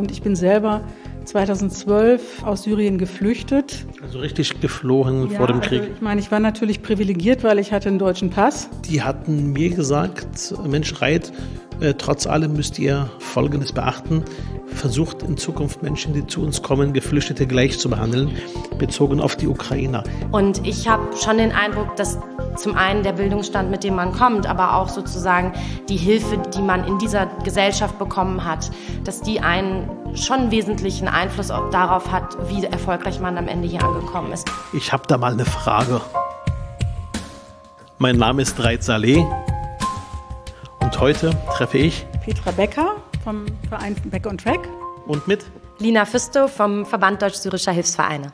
und ich bin selber 2012 aus Syrien geflüchtet. Also richtig geflohen ja, vor dem Krieg. Also ich meine, ich war natürlich privilegiert, weil ich hatte einen deutschen Pass. Die hatten mir gesagt, Mensch Reit, äh, trotz allem müsst ihr Folgendes beachten. Versucht in Zukunft Menschen, die zu uns kommen, Geflüchtete gleich zu behandeln, bezogen auf die Ukrainer. Und ich habe schon den Eindruck, dass zum einen der Bildungsstand, mit dem man kommt, aber auch sozusagen die Hilfe, die man in dieser Gesellschaft bekommen hat, dass die einen schon wesentlichen Einfluss darauf hat, wie erfolgreich man am Ende hier angekommen ist. Ich habe da mal eine Frage. Mein Name ist Reit Saleh und heute treffe ich Petra Becker vom Verein Back on Track und mit Lina Füsto vom Verband Deutsch-Syrischer Hilfsvereine.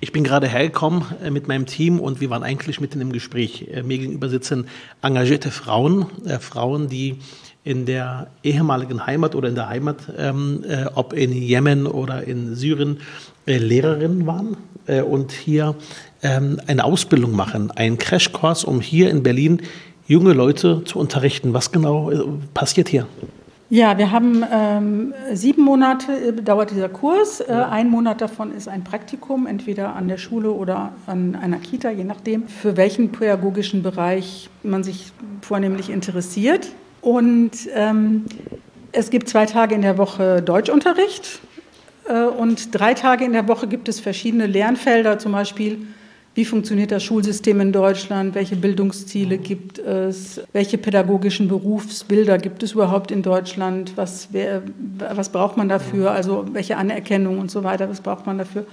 Ich bin gerade hergekommen äh, mit meinem Team und wir waren eigentlich mitten im Gespräch. Äh, mir gegenüber sitzen engagierte Frauen, äh, Frauen, die in der ehemaligen Heimat oder in der Heimat, ähm, äh, ob in Jemen oder in Syrien, äh, Lehrerinnen waren äh, und hier ähm, eine Ausbildung machen, einen Crashkurs, um hier in Berlin junge Leute zu unterrichten. Was genau passiert hier? Ja, wir haben ähm, sieben Monate äh, dauert dieser Kurs. Äh, ein Monat davon ist ein Praktikum, entweder an der Schule oder an einer Kita, je nachdem, für welchen pädagogischen Bereich man sich vornehmlich interessiert. Und ähm, es gibt zwei Tage in der Woche Deutschunterricht äh, und drei Tage in der Woche gibt es verschiedene Lernfelder, zum Beispiel wie funktioniert das Schulsystem in Deutschland? Welche Bildungsziele gibt es? Welche pädagogischen Berufsbilder gibt es überhaupt in Deutschland? Was, wer, was braucht man dafür? Also welche Anerkennung und so weiter, was braucht man dafür?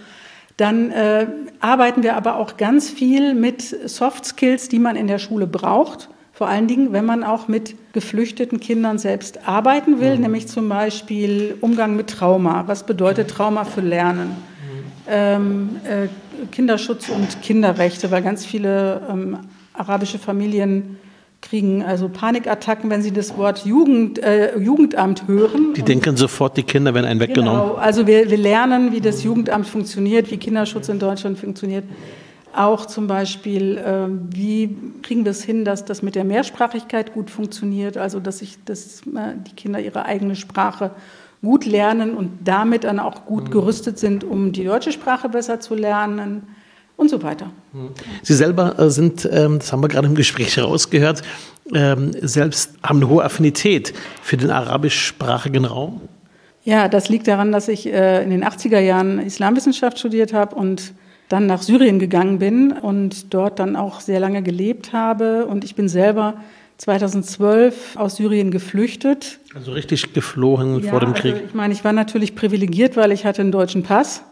Dann äh, arbeiten wir aber auch ganz viel mit Soft Skills, die man in der Schule braucht. Vor allen Dingen, wenn man auch mit geflüchteten Kindern selbst arbeiten will, mhm. nämlich zum Beispiel Umgang mit Trauma. Was bedeutet Trauma für Lernen? Mhm. Ähm, äh, Kinderschutz und Kinderrechte, weil ganz viele ähm, arabische Familien kriegen also Panikattacken, wenn sie das Wort Jugend, äh, Jugendamt hören. Die denken sofort, die Kinder werden einen weggenommen. Genau, also wir, wir lernen, wie das Jugendamt funktioniert, wie Kinderschutz in Deutschland funktioniert. Auch zum Beispiel, äh, wie kriegen wir es hin, dass das mit der Mehrsprachigkeit gut funktioniert, also dass, ich, dass äh, die Kinder ihre eigene Sprache gut lernen und damit dann auch gut mhm. gerüstet sind, um die deutsche Sprache besser zu lernen und so weiter. Mhm. Sie selber äh, sind, ähm, das haben wir gerade im Gespräch rausgehört, ähm, selbst haben eine hohe Affinität für den arabischsprachigen Raum. Ja, das liegt daran, dass ich äh, in den 80er Jahren Islamwissenschaft studiert habe und dann nach Syrien gegangen bin und dort dann auch sehr lange gelebt habe. Und ich bin selber 2012 aus Syrien geflüchtet. Also richtig geflohen ja, vor dem Krieg. Also ich meine, ich war natürlich privilegiert, weil ich hatte einen deutschen Pass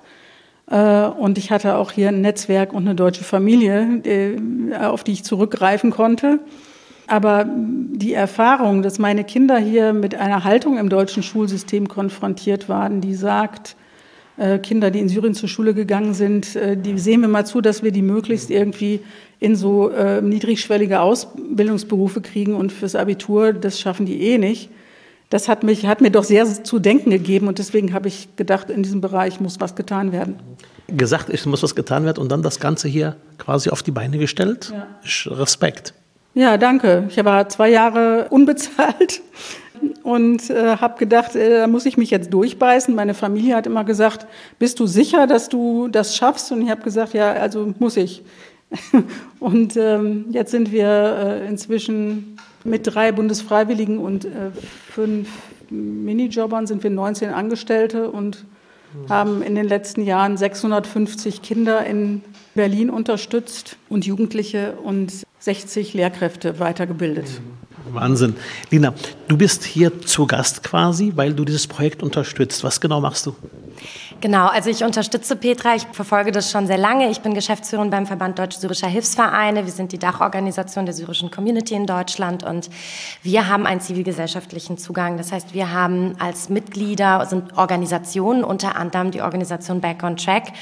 äh, und ich hatte auch hier ein Netzwerk und eine deutsche Familie, die, auf die ich zurückgreifen konnte. Aber die Erfahrung, dass meine Kinder hier mit einer Haltung im deutschen Schulsystem konfrontiert waren, die sagt, äh, Kinder, die in Syrien zur Schule gegangen sind, äh, die sehen wir mal zu, dass wir die möglichst irgendwie in so äh, niedrigschwellige Ausbildungsberufe kriegen und fürs Abitur, das schaffen die eh nicht. Das hat, mich, hat mir doch sehr zu denken gegeben und deswegen habe ich gedacht, in diesem Bereich muss was getan werden. Gesagt, es muss was getan werden und dann das Ganze hier quasi auf die Beine gestellt. Ja. Respekt. Ja, danke. Ich war zwei Jahre unbezahlt und äh, habe gedacht, äh, da muss ich mich jetzt durchbeißen. Meine Familie hat immer gesagt, bist du sicher, dass du das schaffst? Und ich habe gesagt, ja, also muss ich. und ähm, jetzt sind wir äh, inzwischen mit drei Bundesfreiwilligen und äh, fünf Minijobbern sind wir 19 Angestellte und haben in den letzten Jahren 650 Kinder in Berlin unterstützt und Jugendliche und 60 Lehrkräfte weitergebildet. Wahnsinn. Lina, du bist hier zu Gast quasi, weil du dieses Projekt unterstützt. Was genau machst du? Genau, also ich unterstütze Petra, ich verfolge das schon sehr lange. Ich bin Geschäftsführerin beim Verband Deutsch-Syrischer Hilfsvereine. Wir sind die Dachorganisation der syrischen Community in Deutschland und wir haben einen zivilgesellschaftlichen Zugang. Das heißt, wir haben als Mitglieder, sind Organisationen, unter anderem die Organisation Back on Track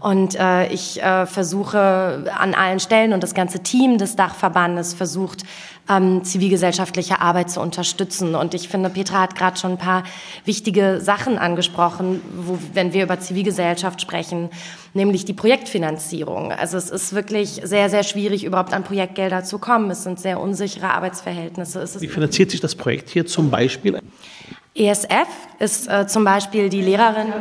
und äh, ich äh, versuche an allen Stellen und das ganze Team des Dachverbandes versucht, ähm, zivilgesellschaftliche Arbeit zu unterstützen. Und ich finde, Petra hat gerade schon ein paar wichtige Sachen angesprochen, wo, wenn wir über Zivilgesellschaft sprechen, nämlich die Projektfinanzierung. Also es ist wirklich sehr, sehr schwierig, überhaupt an Projektgelder zu kommen. Es sind sehr unsichere Arbeitsverhältnisse. Wie finanziert sich das Projekt hier zum Beispiel? ESF ist äh, zum Beispiel die Lehrerin.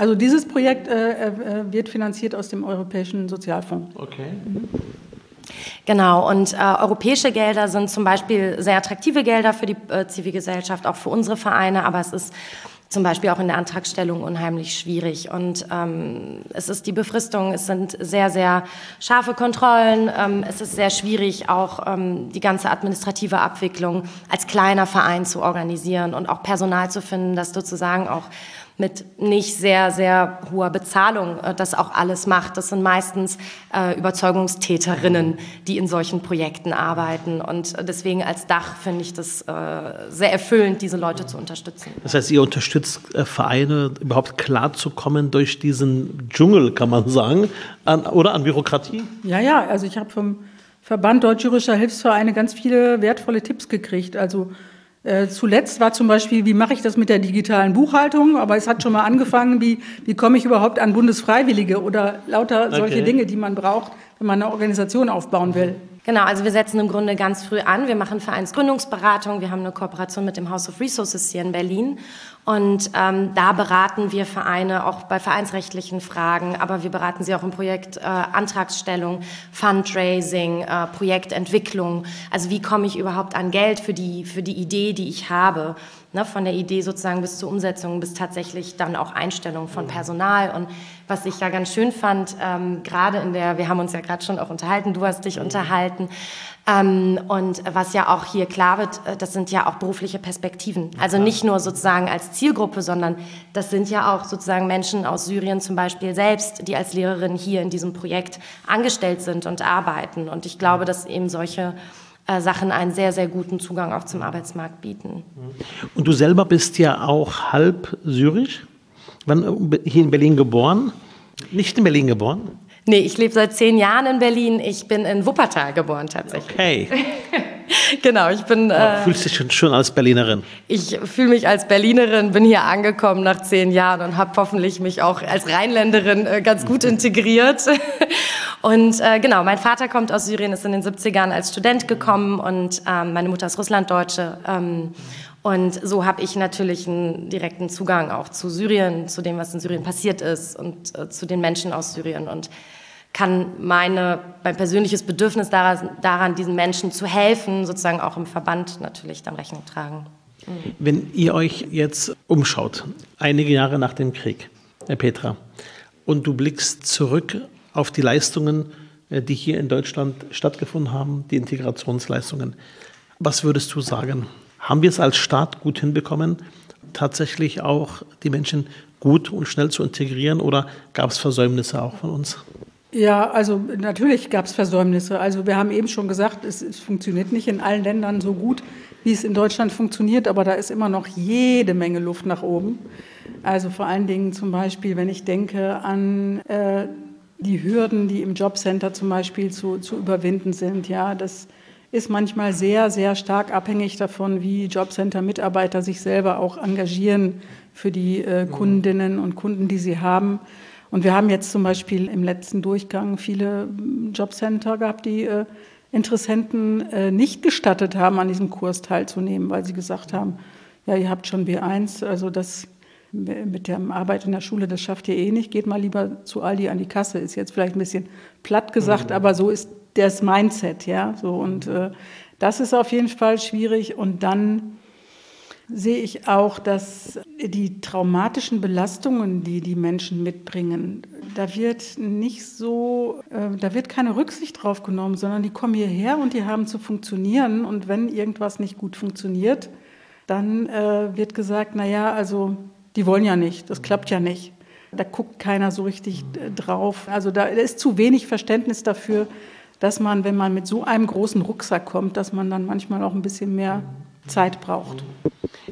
Also dieses Projekt äh, äh, wird finanziert aus dem Europäischen Sozialfonds. Okay. Mhm. Genau, und äh, europäische Gelder sind zum Beispiel sehr attraktive Gelder für die äh, Zivilgesellschaft, auch für unsere Vereine, aber es ist zum Beispiel auch in der Antragstellung unheimlich schwierig. Und ähm, es ist die Befristung, es sind sehr, sehr scharfe Kontrollen, ähm, es ist sehr schwierig, auch ähm, die ganze administrative Abwicklung als kleiner Verein zu organisieren und auch Personal zu finden, das sozusagen auch mit nicht sehr, sehr hoher Bezahlung äh, das auch alles macht. Das sind meistens äh, Überzeugungstäterinnen, die in solchen Projekten arbeiten. Und deswegen als Dach finde ich das äh, sehr erfüllend, diese Leute zu unterstützen. Das heißt, ihr unterstützt äh, Vereine, überhaupt klarzukommen durch diesen Dschungel, kann man sagen, an, oder an Bürokratie? Ja, ja, also ich habe vom Verband Deutsch-Jurischer Hilfsvereine ganz viele wertvolle Tipps gekriegt. Also äh, zuletzt war zum Beispiel, wie mache ich das mit der digitalen Buchhaltung? Aber es hat schon mal angefangen, wie, wie komme ich überhaupt an Bundesfreiwillige oder lauter solche okay. Dinge, die man braucht, wenn man eine Organisation aufbauen will. Genau, also wir setzen im Grunde ganz früh an. Wir machen Vereinsgründungsberatung. Wir haben eine Kooperation mit dem House of Resources hier in Berlin. Und ähm, da beraten wir Vereine auch bei vereinsrechtlichen Fragen, aber wir beraten sie auch im Projekt äh, Antragsstellung, Fundraising, äh, Projektentwicklung. Also wie komme ich überhaupt an Geld für die, für die Idee, die ich habe? Ne, von der Idee sozusagen bis zur Umsetzung, bis tatsächlich dann auch Einstellung von Personal. Und was ich ja ganz schön fand, ähm, gerade in der, wir haben uns ja gerade schon auch unterhalten, du hast dich unterhalten, ähm, und was ja auch hier klar wird, äh, das sind ja auch berufliche Perspektiven. Also nicht nur sozusagen als Zielgruppe, sondern das sind ja auch sozusagen Menschen aus Syrien zum Beispiel selbst, die als Lehrerin hier in diesem Projekt angestellt sind und arbeiten. Und ich glaube, dass eben solche äh, Sachen einen sehr, sehr guten Zugang auch zum Arbeitsmarkt bieten. Und du selber bist ja auch halb syrisch, Wann, äh, hier in Berlin geboren, nicht in Berlin geboren? Nee, ich lebe seit zehn Jahren in Berlin. Ich bin in Wuppertal geboren tatsächlich. Okay. genau, ich bin. Äh, fühlst dich schon, schon als Berlinerin? Ich fühle mich als Berlinerin, bin hier angekommen nach zehn Jahren und habe hoffentlich mich auch als Rheinländerin äh, ganz gut integriert. und äh, genau, mein Vater kommt aus Syrien, ist in den 70ern als Student gekommen und ähm, meine Mutter ist Russlanddeutsche. Ähm, und so habe ich natürlich einen direkten Zugang auch zu Syrien, zu dem, was in Syrien passiert ist und äh, zu den Menschen aus Syrien und kann meine, mein persönliches Bedürfnis daran, daran, diesen Menschen zu helfen, sozusagen auch im Verband natürlich dann Rechnung tragen. Mhm. Wenn ihr euch jetzt umschaut, einige Jahre nach dem Krieg, Herr Petra, und du blickst zurück auf die Leistungen, äh, die hier in Deutschland stattgefunden haben, die Integrationsleistungen, was würdest du sagen? Haben wir es als Staat gut hinbekommen, tatsächlich auch die Menschen gut und schnell zu integrieren oder gab es Versäumnisse auch von uns? Ja, also natürlich gab es Versäumnisse. Also wir haben eben schon gesagt, es, es, funktioniert nicht in allen Ländern so gut, wie es in Deutschland funktioniert, aber da ist immer noch jede Menge Luft nach oben. Also vor allen Dingen zum Beispiel, wenn ich denke an äh, die Hürden, die im Jobcenter zum Beispiel zu, zu überwinden sind, ja, das ist manchmal sehr, sehr stark abhängig davon, wie Jobcenter-Mitarbeiter sich selber auch engagieren für die äh, mhm. Kundinnen und Kunden, die sie haben. Und wir haben jetzt zum Beispiel im letzten Durchgang viele hm, Jobcenter gehabt, die äh, Interessenten äh, nicht gestattet haben, an diesem Kurs teilzunehmen, weil sie gesagt haben, ja, ihr habt schon B1, also das mit der Arbeit in der Schule, das schafft ihr eh nicht, geht mal lieber zu Aldi an die Kasse, ist jetzt vielleicht ein bisschen platt gesagt, mhm. aber so ist das Mindset, ja, so. Und äh, das ist auf jeden Fall schwierig. Und dann sehe ich auch, dass die traumatischen Belastungen, die die Menschen mitbringen, da wird nicht so, äh, da wird keine Rücksicht drauf genommen, sondern die kommen hierher und die haben zu funktionieren und wenn irgendwas nicht gut funktioniert, dann äh, wird gesagt, na ja, also die wollen ja nicht, das klappt ja nicht. Da guckt keiner so richtig äh, drauf. Also da ist zu wenig Verständnis dafür, dass man, wenn man mit so einem großen Rucksack kommt, dass man dann manchmal auch ein bisschen mehr Zeit braucht.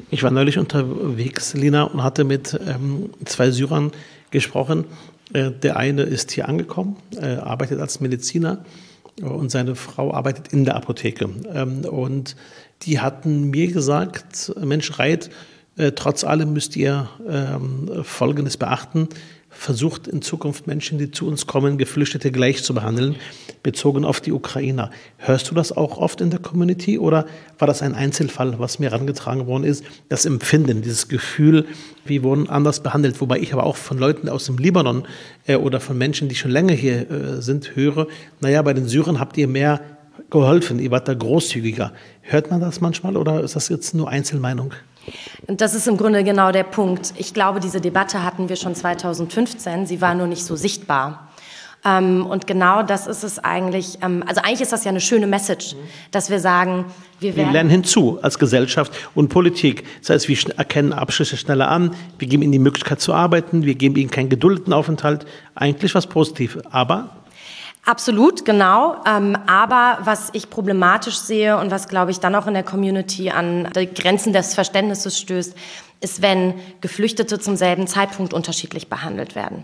Ich war neulich unterwegs, Lina, und hatte mit ähm, zwei Syrern gesprochen. Äh, der eine ist hier angekommen, äh, arbeitet als Mediziner äh, und seine Frau arbeitet in der Apotheke. Ähm, und die hatten mir gesagt, Mensch, Reit, Äh, trotz allem müsst ihr ähm, Folgendes beachten versucht in Zukunft Menschen, die zu uns kommen, Geflüchtete gleich zu behandeln, bezogen auf die Ukrainer. Hörst du das auch oft in der Community oder war das ein Einzelfall, was mir herangetragen worden ist? Das Empfinden, dieses Gefühl, wir wurden anders behandelt. Wobei ich aber auch von Leuten aus dem Libanon äh, oder von Menschen, die schon länger hier äh, sind, höre, naja, bei den Syrern habt ihr mehr geholfen, ihr wart da großzügiger. Hört man das manchmal oder ist das jetzt nur Einzelmeinung? Und das ist im Grunde genau der Punkt. Ich glaube, diese Debatte hatten wir schon 2015. Sie war nur nicht so sichtbar. Ähm, und genau das ist es eigentlich. Ähm, also eigentlich ist das ja eine schöne Message, dass wir sagen, wir, wir lernen hinzu als Gesellschaft und Politik. Das heißt, wir erkennen Abschlüsse schneller an, wir geben ihnen die Möglichkeit zu arbeiten, wir geben ihnen keinen geduldeten Aufenthalt. Eigentlich was Positives. Aber Absolut, genau. Ähm, aber was ich problematisch sehe und was, glaube ich, dann auch in der Community an die Grenzen des Verständnisses stößt, ist, wenn Geflüchtete zum selben Zeitpunkt unterschiedlich behandelt werden.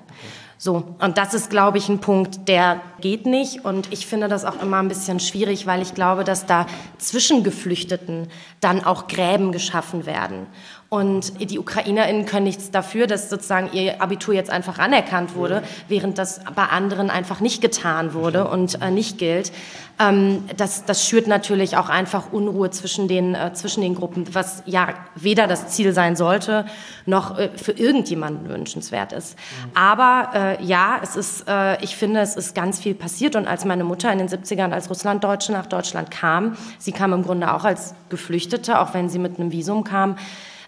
So, und das ist, glaube ich, ein Punkt, der geht nicht. Und ich finde das auch immer ein bisschen schwierig, weil ich glaube, dass da zwischen Geflüchteten dann auch Gräben geschaffen werden. Und die UkrainerInnen können nichts dafür, dass sozusagen ihr Abitur jetzt einfach anerkannt wurde, während das bei anderen einfach nicht getan wurde und äh, nicht gilt. Ähm, das, das schürt natürlich auch einfach Unruhe zwischen den, äh, zwischen den Gruppen, was ja weder das Ziel sein sollte, noch äh, für irgendjemanden wünschenswert ist. Aber äh, ja, es ist, äh, ich finde, es ist ganz viel passiert. Und als meine Mutter in den 70ern als Russlanddeutsche nach Deutschland kam, sie kam im Grunde auch als Geflüchtete, auch wenn sie mit einem Visum kam,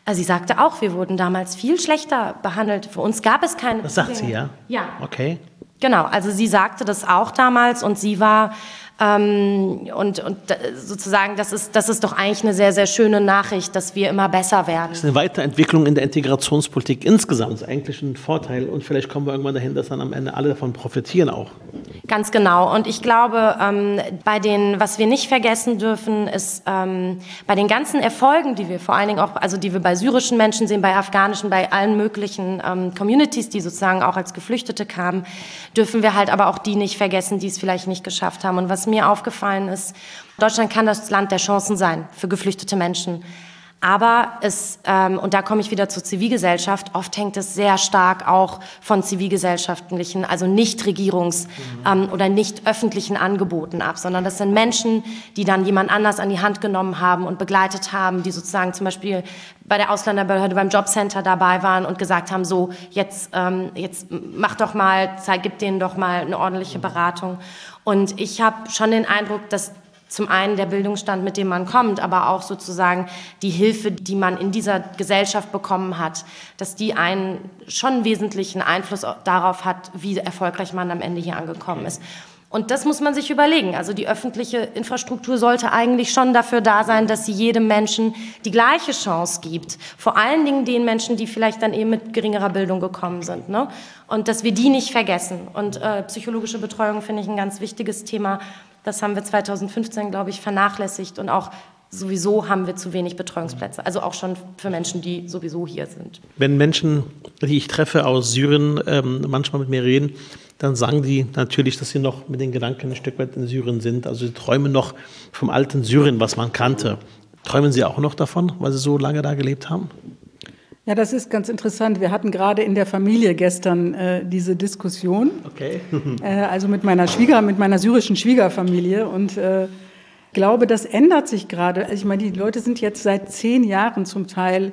also sie sagte auch, wir wurden damals viel schlechter behandelt. Für uns gab es keine. Das sagt sie, ja? Ja. Okay. Genau, also sie sagte das auch damals und sie war ähm, und, und sozusagen, das ist, das ist doch eigentlich eine sehr, sehr schöne Nachricht, dass wir immer besser werden. Das ist eine Weiterentwicklung in der Integrationspolitik insgesamt. Das ist eigentlich ein Vorteil. Und vielleicht kommen wir irgendwann dahin, dass dann am Ende alle davon profitieren auch. Ganz genau. Und ich glaube, ähm, bei den, was wir nicht vergessen dürfen, ist ähm, bei den ganzen Erfolgen, die wir vor allen Dingen auch, also die wir bei syrischen Menschen sehen, bei afghanischen, bei allen möglichen ähm, Communities, die sozusagen auch als Geflüchtete kamen, dürfen wir halt aber auch die nicht vergessen, die es vielleicht nicht geschafft haben. Und was mir aufgefallen ist, Deutschland kann das Land der Chancen sein für geflüchtete Menschen. Aber es, ähm, und da komme ich wieder zur Zivilgesellschaft, oft hängt es sehr stark auch von zivilgesellschaftlichen, also nicht Regierungs- ähm, oder nicht öffentlichen Angeboten ab, sondern das sind Menschen, die dann jemand anders an die Hand genommen haben und begleitet haben, die sozusagen zum Beispiel bei der Ausländerbehörde beim Jobcenter dabei waren und gesagt haben, so, jetzt, ähm, jetzt mach doch mal, zeig, gib denen doch mal eine ordentliche Beratung. Und ich habe schon den Eindruck, dass zum einen der Bildungsstand, mit dem man kommt, aber auch sozusagen die Hilfe, die man in dieser Gesellschaft bekommen hat, dass die einen schon wesentlichen Einfluss darauf hat, wie erfolgreich man am Ende hier angekommen ist. Und das muss man sich überlegen. Also die öffentliche Infrastruktur sollte eigentlich schon dafür da sein, dass sie jedem Menschen die gleiche Chance gibt. Vor allen Dingen den Menschen, die vielleicht dann eben mit geringerer Bildung gekommen sind. Ne? Und dass wir die nicht vergessen. Und äh, psychologische Betreuung finde ich ein ganz wichtiges Thema. Das haben wir 2015, glaube ich, vernachlässigt. Und auch sowieso haben wir zu wenig Betreuungsplätze. Also auch schon für Menschen, die sowieso hier sind. Wenn Menschen, die ich treffe aus Syrien, ähm, manchmal mit mir reden, dann sagen die natürlich, dass sie noch mit den Gedanken ein Stück weit in Syrien sind. Also sie träumen noch vom alten Syrien, was man kannte. Träumen Sie auch noch davon, weil Sie so lange da gelebt haben? Ja, das ist ganz interessant. Wir hatten gerade in der Familie gestern äh, diese Diskussion. Okay. äh, also mit meiner Schwieger, mit meiner syrischen Schwiegerfamilie und äh, glaube, das ändert sich gerade. Also ich meine, die Leute sind jetzt seit zehn Jahren zum Teil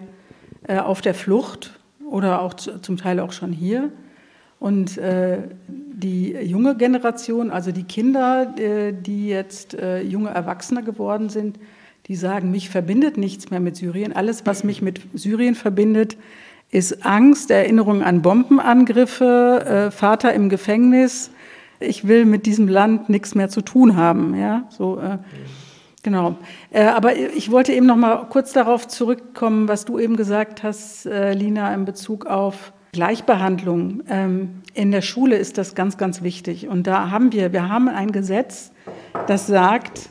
äh, auf der Flucht oder auch zum Teil auch schon hier. Und äh, die junge Generation, also die Kinder, äh, die jetzt äh, junge Erwachsene geworden sind, die sagen, mich verbindet nichts mehr mit Syrien. Alles, was mich mit Syrien verbindet, ist Angst, Erinnerung an Bombenangriffe, äh, Vater im Gefängnis. Ich will mit diesem Land nichts mehr zu tun haben. Ja, so. Äh, Genau. Aber ich wollte eben noch mal kurz darauf zurückkommen, was du eben gesagt hast, Lina, in Bezug auf Gleichbehandlung ähm, in der Schule ist das ganz, ganz wichtig. Und da haben wir, wir haben ein Gesetz, das sagt,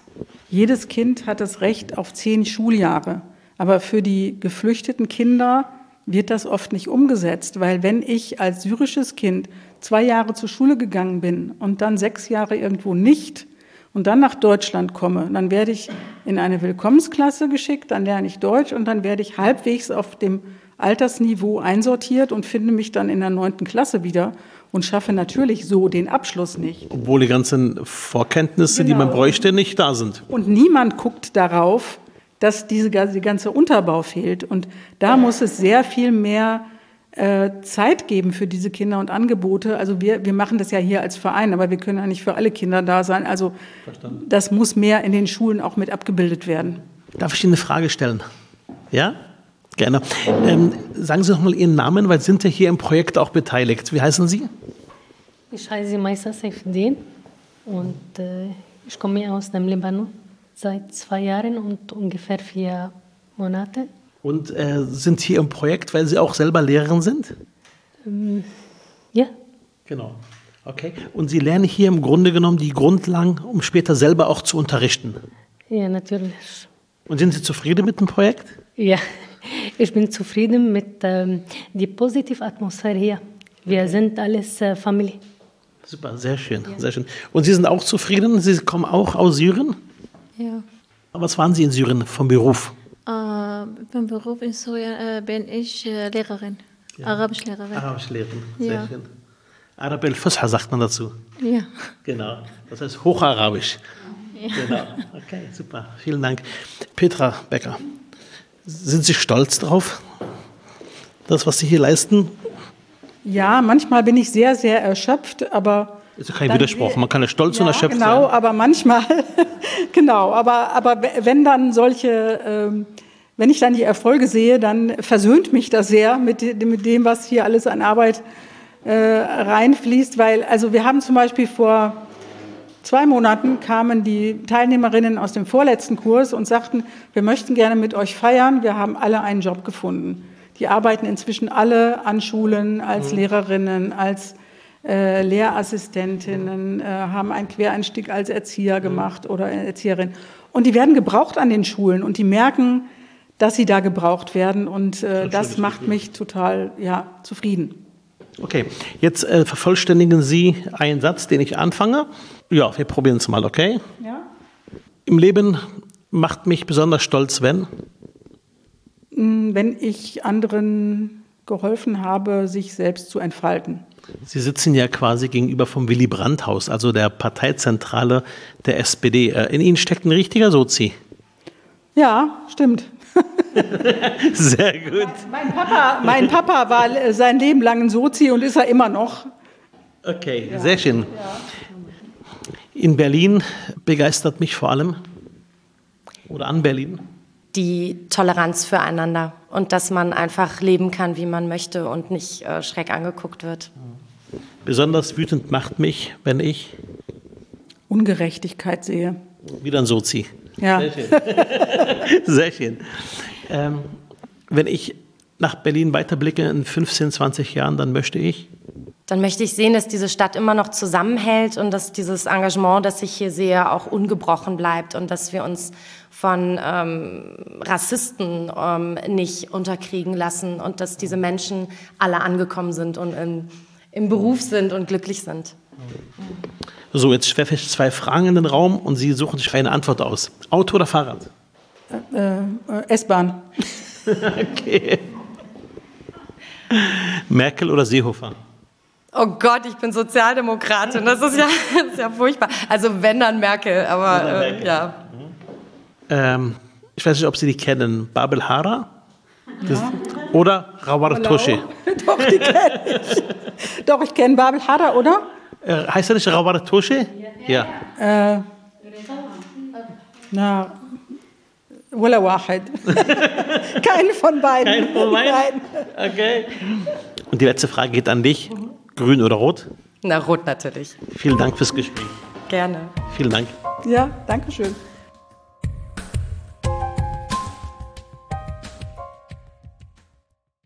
jedes Kind hat das Recht auf zehn Schuljahre. Aber für die geflüchteten Kinder wird das oft nicht umgesetzt, weil wenn ich als syrisches Kind zwei Jahre zur Schule gegangen bin und dann sechs Jahre irgendwo nicht und dann nach Deutschland komme, dann werde ich in eine Willkommensklasse geschickt, dann lerne ich Deutsch und dann werde ich halbwegs auf dem Altersniveau einsortiert und finde mich dann in der neunten Klasse wieder und schaffe natürlich so den Abschluss nicht. Obwohl die ganzen Vorkenntnisse, genau. die man genau. bräuchte, nicht da sind. Und niemand guckt darauf, dass diese, die ganze Unterbau fehlt. Und da muss es sehr viel mehr äh, Zeit geben für diese Kinder und Angebote. Also wir, wir machen das ja hier als Verein, aber wir können ja nicht für alle Kinder da sein. Also Verstanden. das muss mehr in den Schulen auch mit abgebildet werden. Darf ich Ihnen eine Frage stellen? Ja? Gerne. Ähm, sagen Sie doch mal Ihren Namen, weil Sie sind ja hier im Projekt auch beteiligt. Wie heißen Sie? Ich heiße Maisa Seifdin und äh, ich komme aus dem Libanon seit zwei Jahren und ungefähr vier Monate. Und äh, sind hier im Projekt, weil Sie auch selber Lehrerin sind? Ähm, ja. Genau. Okay. Und Sie lernen hier im Grunde genommen die Grundlagen, um später selber auch zu unterrichten? Ja, natürlich. Und sind Sie zufrieden mit dem Projekt? Ja, ich bin zufrieden mit ähm, der positiven Atmosphäre hier. Wir okay. sind alles äh, Familie. Super, sehr schön, ja. sehr schön. Und Sie sind auch zufrieden? Sie kommen auch aus Syrien? Ja. Was waren Sie in Syrien vom Beruf? Äh, beim Beruf in Syrien äh, bin ich äh, Lehrerin, ja. Arabischlehrerin. Arabischlehrerin, sehr ja. schön. Arab el-Fusha sagt man dazu. Ja. Genau, das heißt Hocharabisch. Ja. Genau, okay, super, vielen Dank. Petra Becker. Sind Sie stolz drauf, das, was Sie hier leisten? Ja, manchmal bin ich sehr, sehr erschöpft, aber. Ist ja kein Widerspruch, man kann ja stolz ja, und erschöpft genau, sein. Genau, aber manchmal, genau, aber, aber wenn dann solche, ähm, wenn ich dann die Erfolge sehe, dann versöhnt mich das sehr mit, mit dem, was hier alles an Arbeit äh, reinfließt, weil, also wir haben zum Beispiel vor zwei Monaten kamen die Teilnehmerinnen aus dem vorletzten Kurs und sagten, wir möchten gerne mit euch feiern, wir haben alle einen Job gefunden. Die arbeiten inzwischen alle an Schulen als mhm. Lehrerinnen, als äh, Lehrassistentinnen, äh, haben einen Quereinstieg als Erzieher mhm. gemacht oder Erzieherin. Und die werden gebraucht an den Schulen und die merken, dass sie da gebraucht werden und äh, das macht mich total ja, zufrieden. Okay, jetzt äh, vervollständigen Sie einen Satz, den ich anfange. Ja, wir probieren es mal, okay? Ja. Im Leben macht mich besonders stolz, wenn? Mm, wenn ich anderen geholfen habe, sich selbst zu entfalten. Sie sitzen ja quasi gegenüber vom Willy Brandt-Haus, also der Parteizentrale der SPD. Äh, in Ihnen steckt ein richtiger Sozi. Ja, stimmt. Sehr gut. Mein, mein, Papa, mein Papa war sein Leben lang ein Sozi und ist er immer noch. Okay, ja. sehr schön. In Berlin begeistert mich vor allem, oder an Berlin? Die Toleranz füreinander und dass man einfach leben kann, wie man möchte und nicht äh, schräg angeguckt wird. Besonders wütend macht mich, wenn ich Ungerechtigkeit sehe. Wieder ein Sozi. Ja. Sehr schön. Sehr schön. Ähm, wenn ich nach Berlin weiterblicke in 15, 20 Jahren, dann möchte ich dann möchte ich sehen, dass diese Stadt immer noch zusammenhält und dass dieses Engagement, das ich hier sehe, auch ungebrochen bleibt und dass wir uns von ähm, Rassisten ähm, nicht unterkriegen lassen und dass diese Menschen alle angekommen sind und in, im Beruf sind und glücklich sind. So, jetzt werfe ich zwei Fragen in den Raum und Sie suchen sich eine Antwort aus. Auto oder Fahrrad? Äh, äh, S-Bahn. okay. Merkel oder Seehofer? Oh Gott, ich bin Sozialdemokratin. Das ist ja, das ist ja furchtbar. Also wenn dann Merkel, aber äh, Merkel. ja. Ähm, ich weiß nicht, ob Sie die kennen. Babel Hara? Ja. Oder Rawar Tosche? Doch, die kenne ich. Doch, ich kenne Babel Hara, oder? Äh, heißt er nicht Rawar Tosche? Ja. ja. Äh, na, Walla Wahid. Keine von beiden. Keine von beiden? Nein. Okay. Und die letzte Frage geht an dich. Grün oder rot? Na, rot natürlich. Vielen Dank fürs Gespräch. Gerne. Vielen Dank. Ja, danke schön.